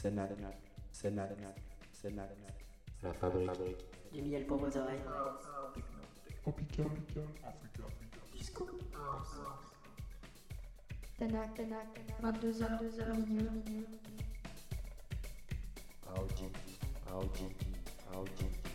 Sénat, Sénat, Sénat, La fabrique. Du miel pour vos oreilles. Tropical, Africa, Disco. Tanak, Tanak, 22h, 22h, minuit, minuit. Audi, Audi, Audi.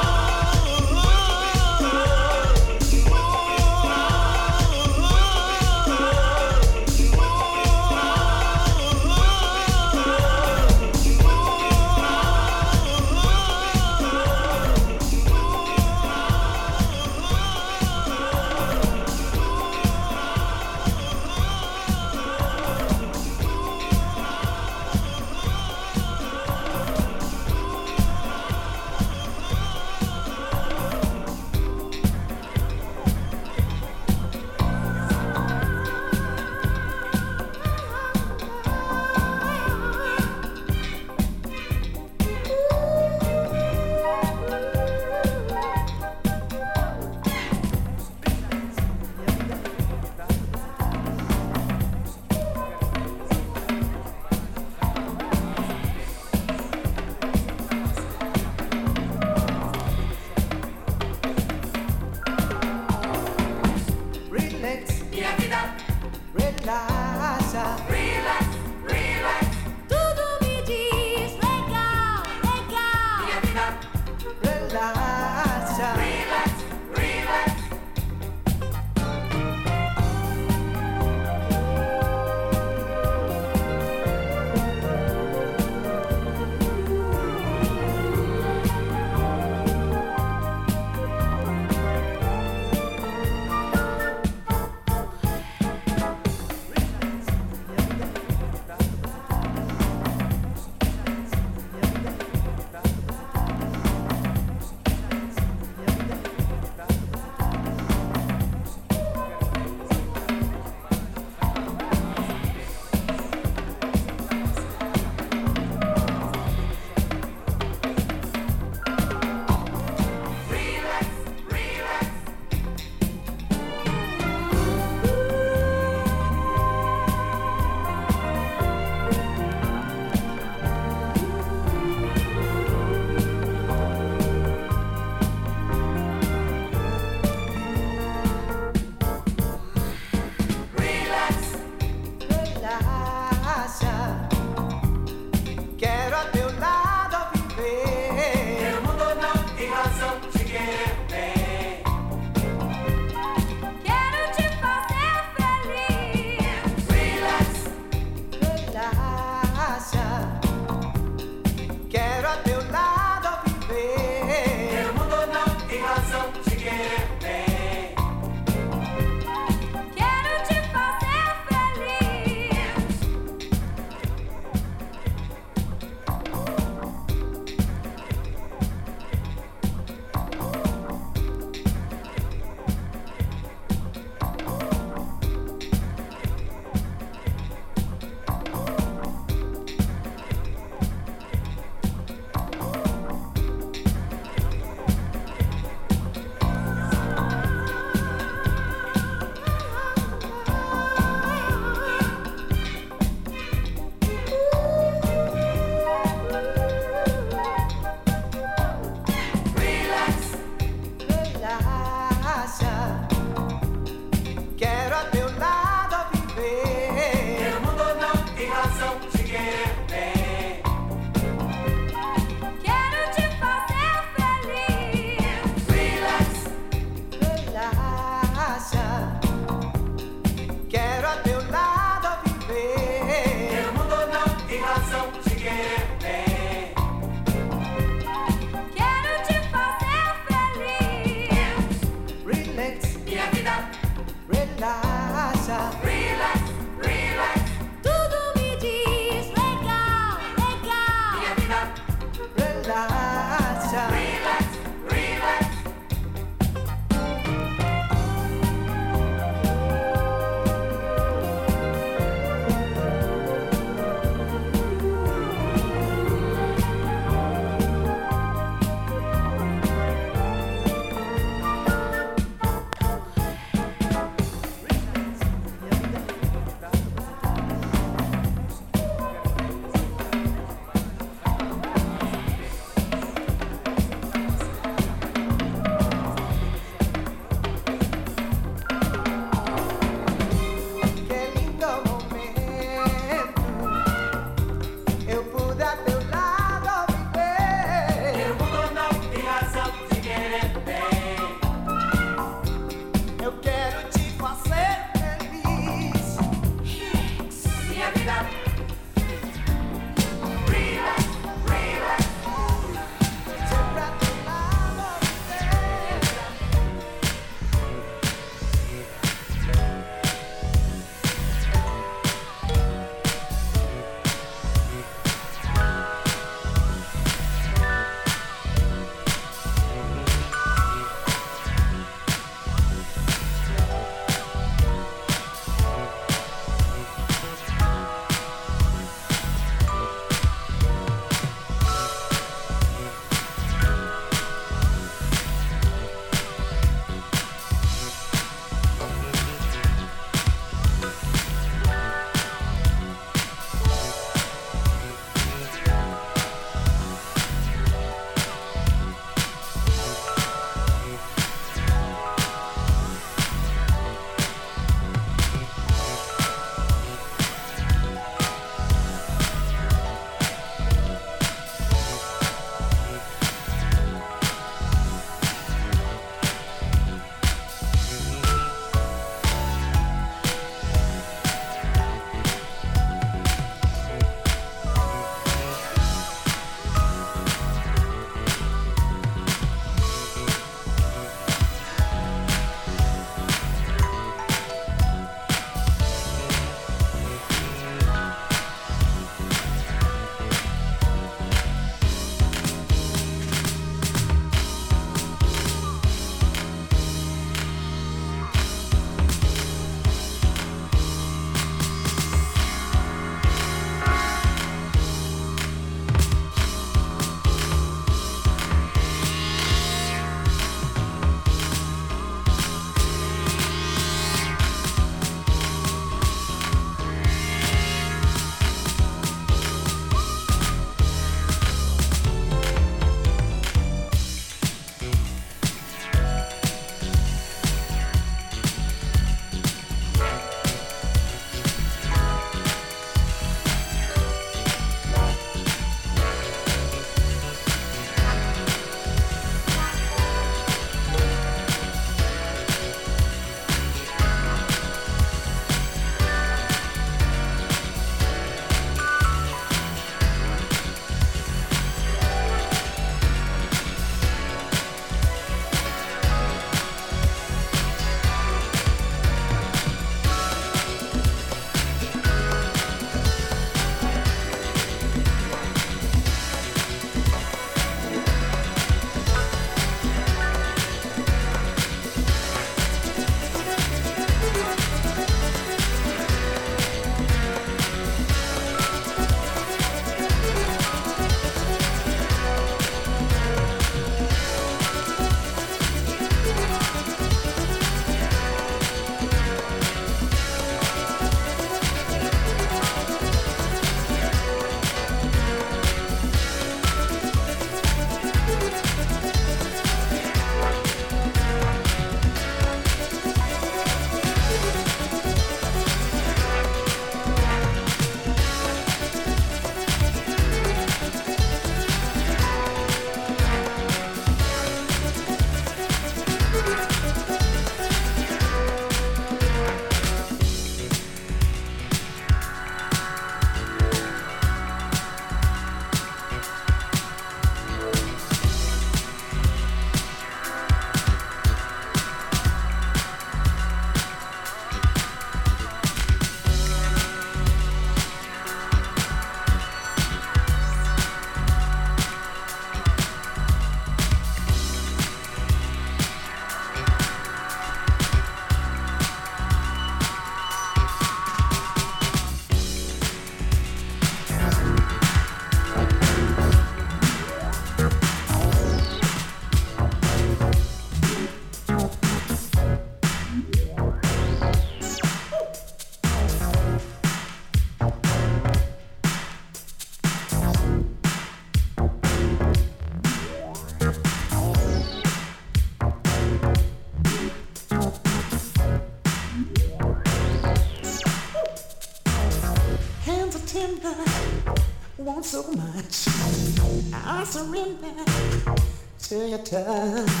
time.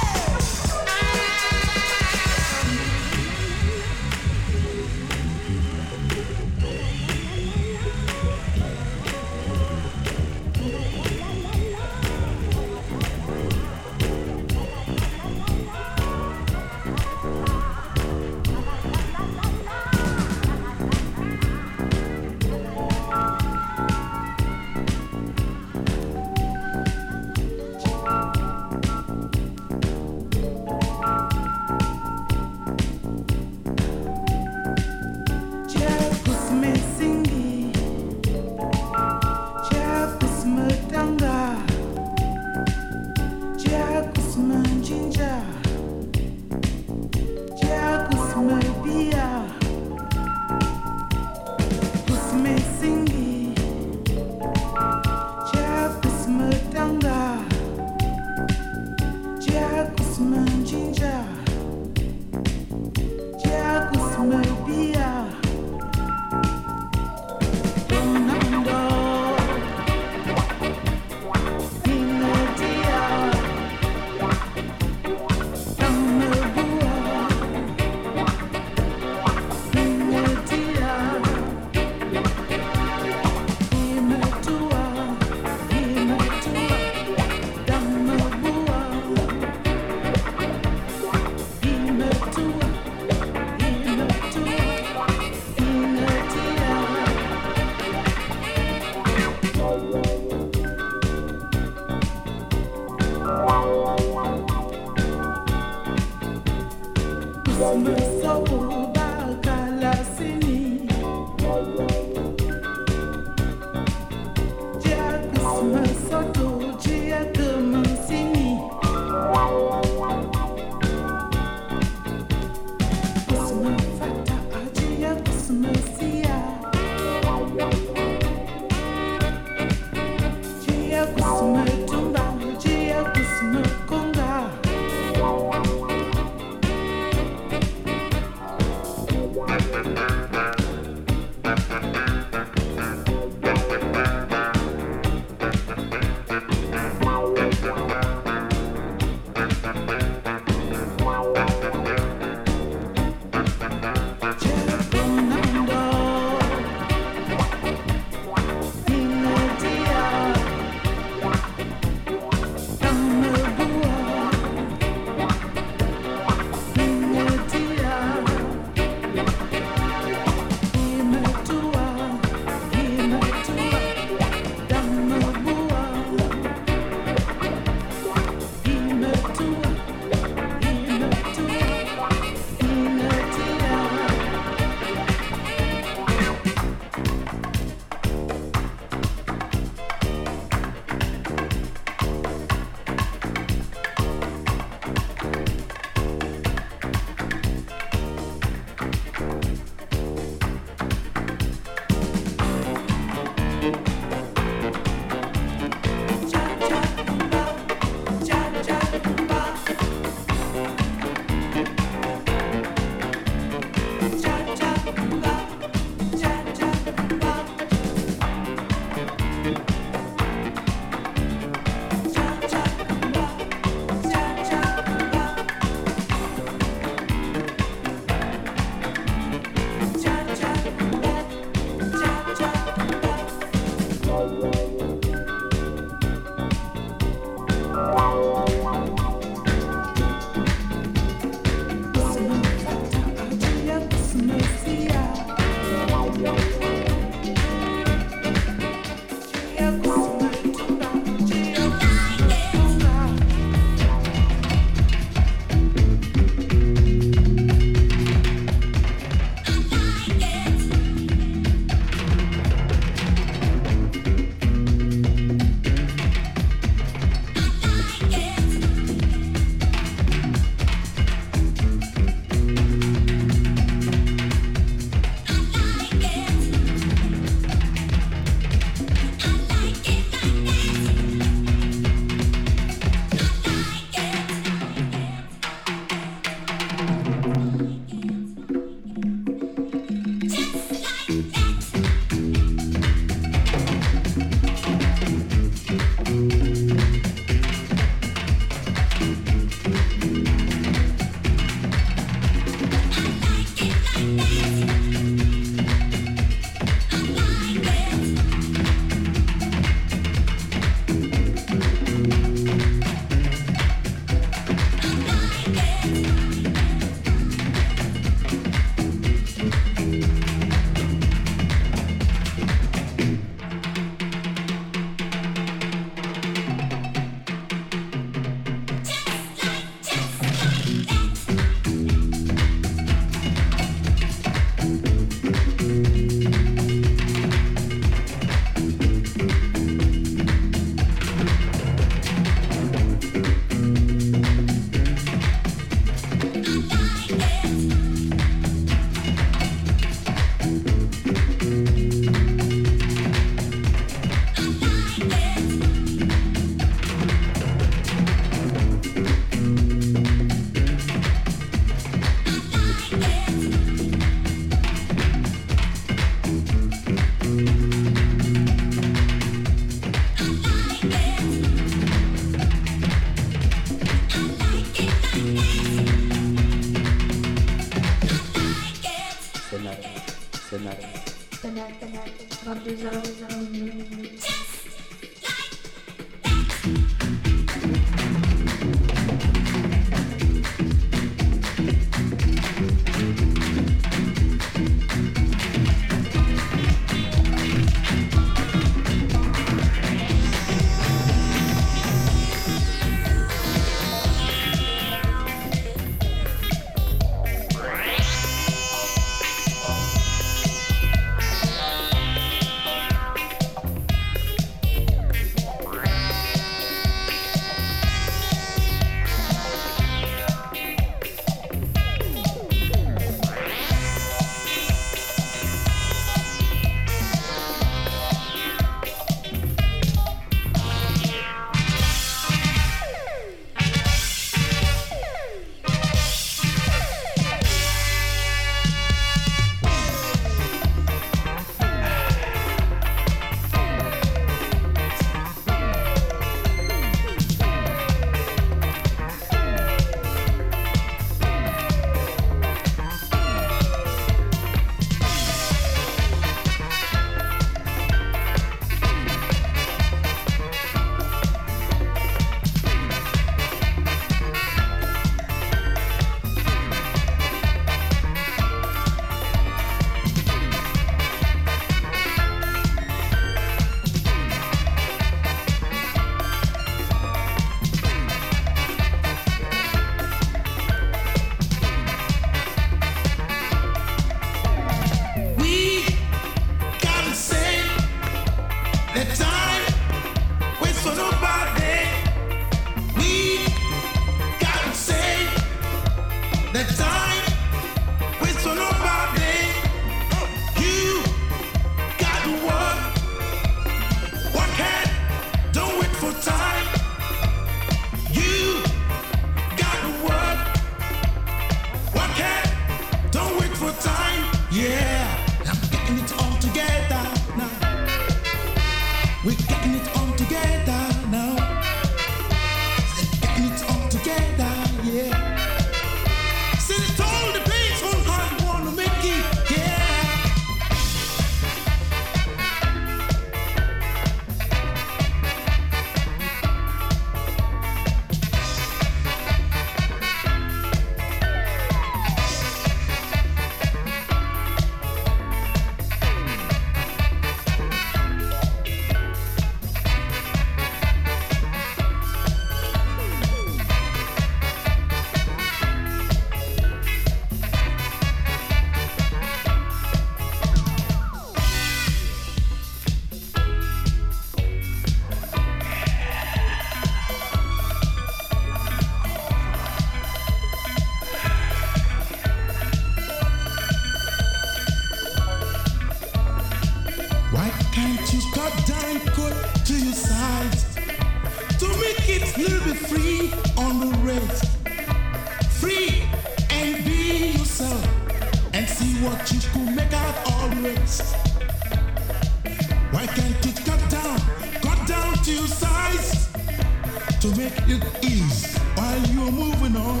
to make it easy while you're moving on.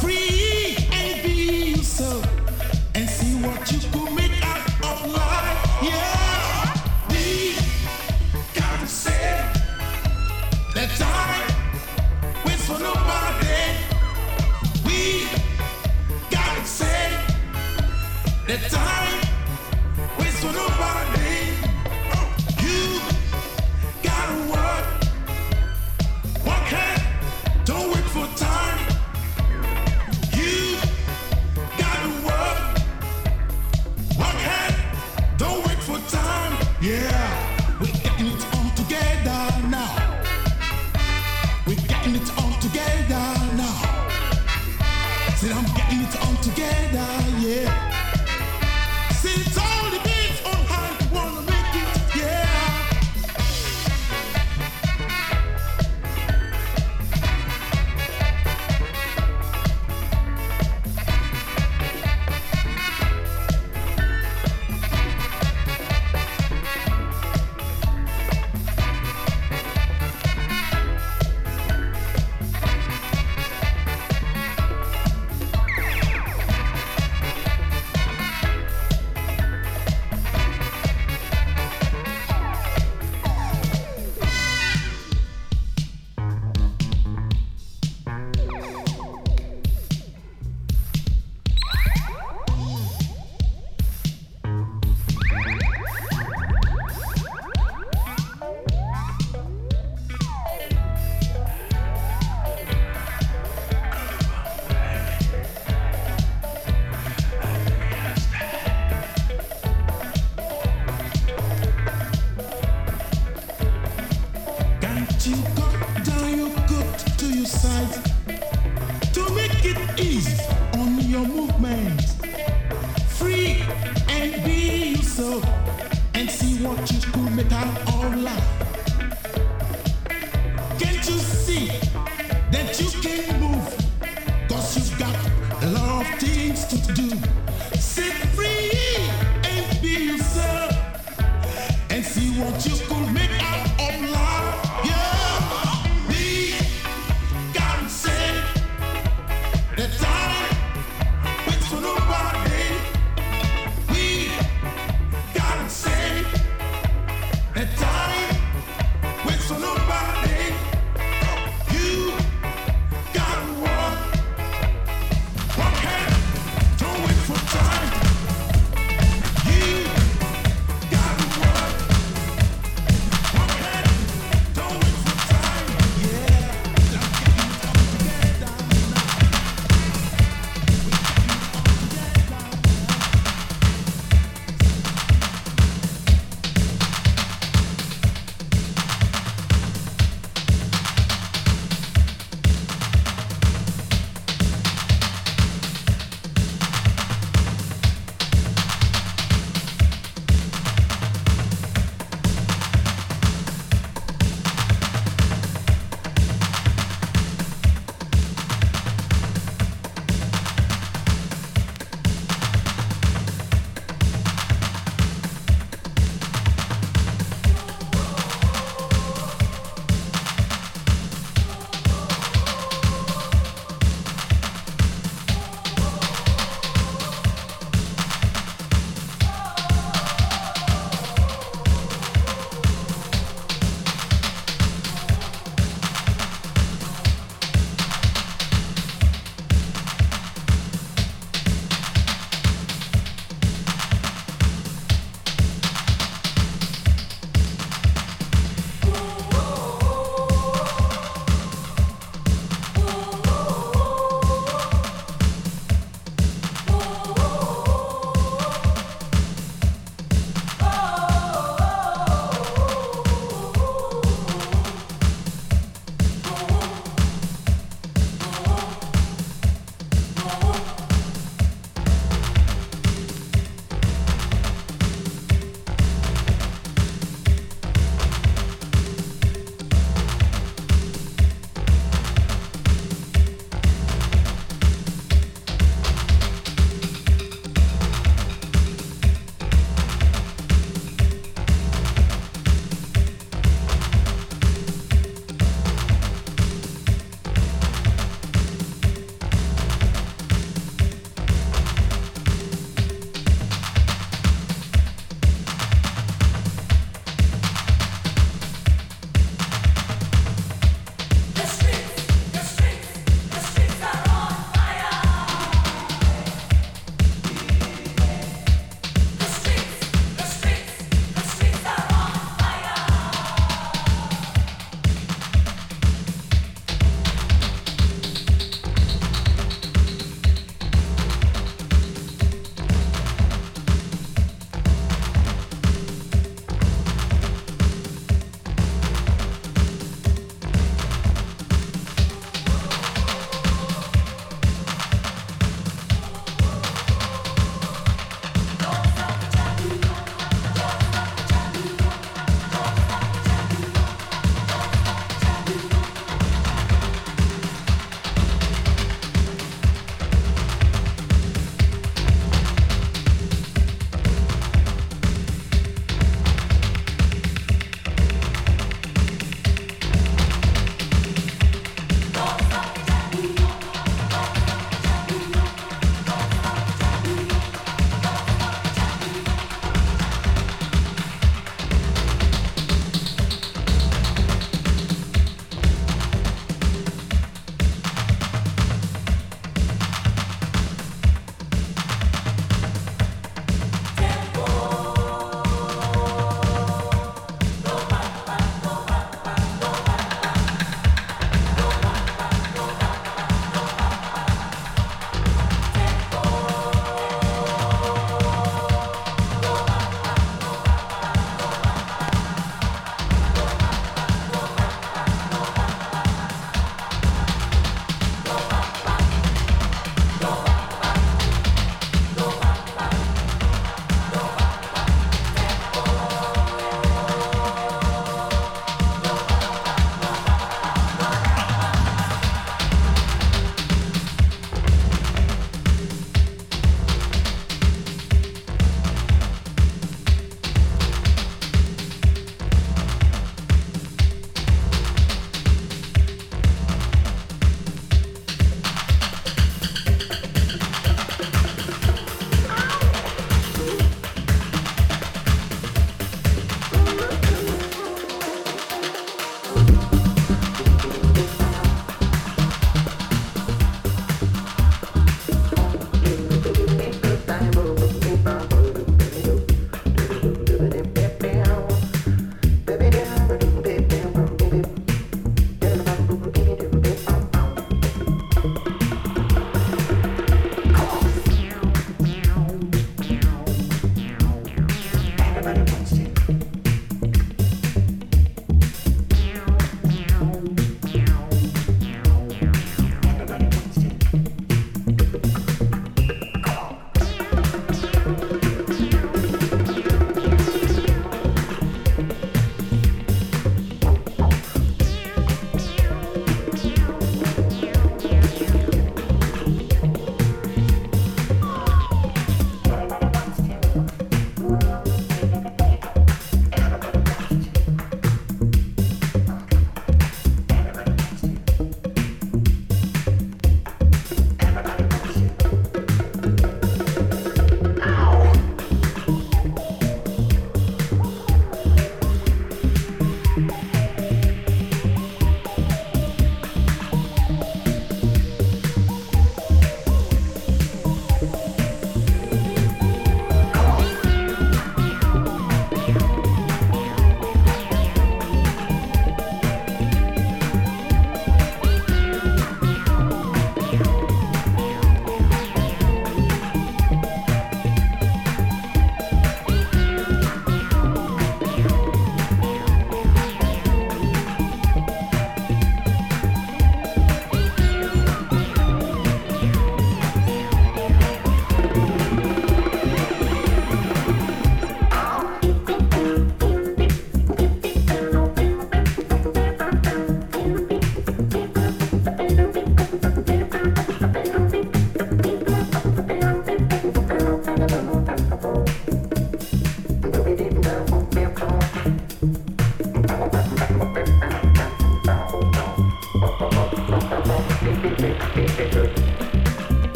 Free and be yourself and see what you can.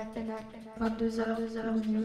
22h, 22h, 22h,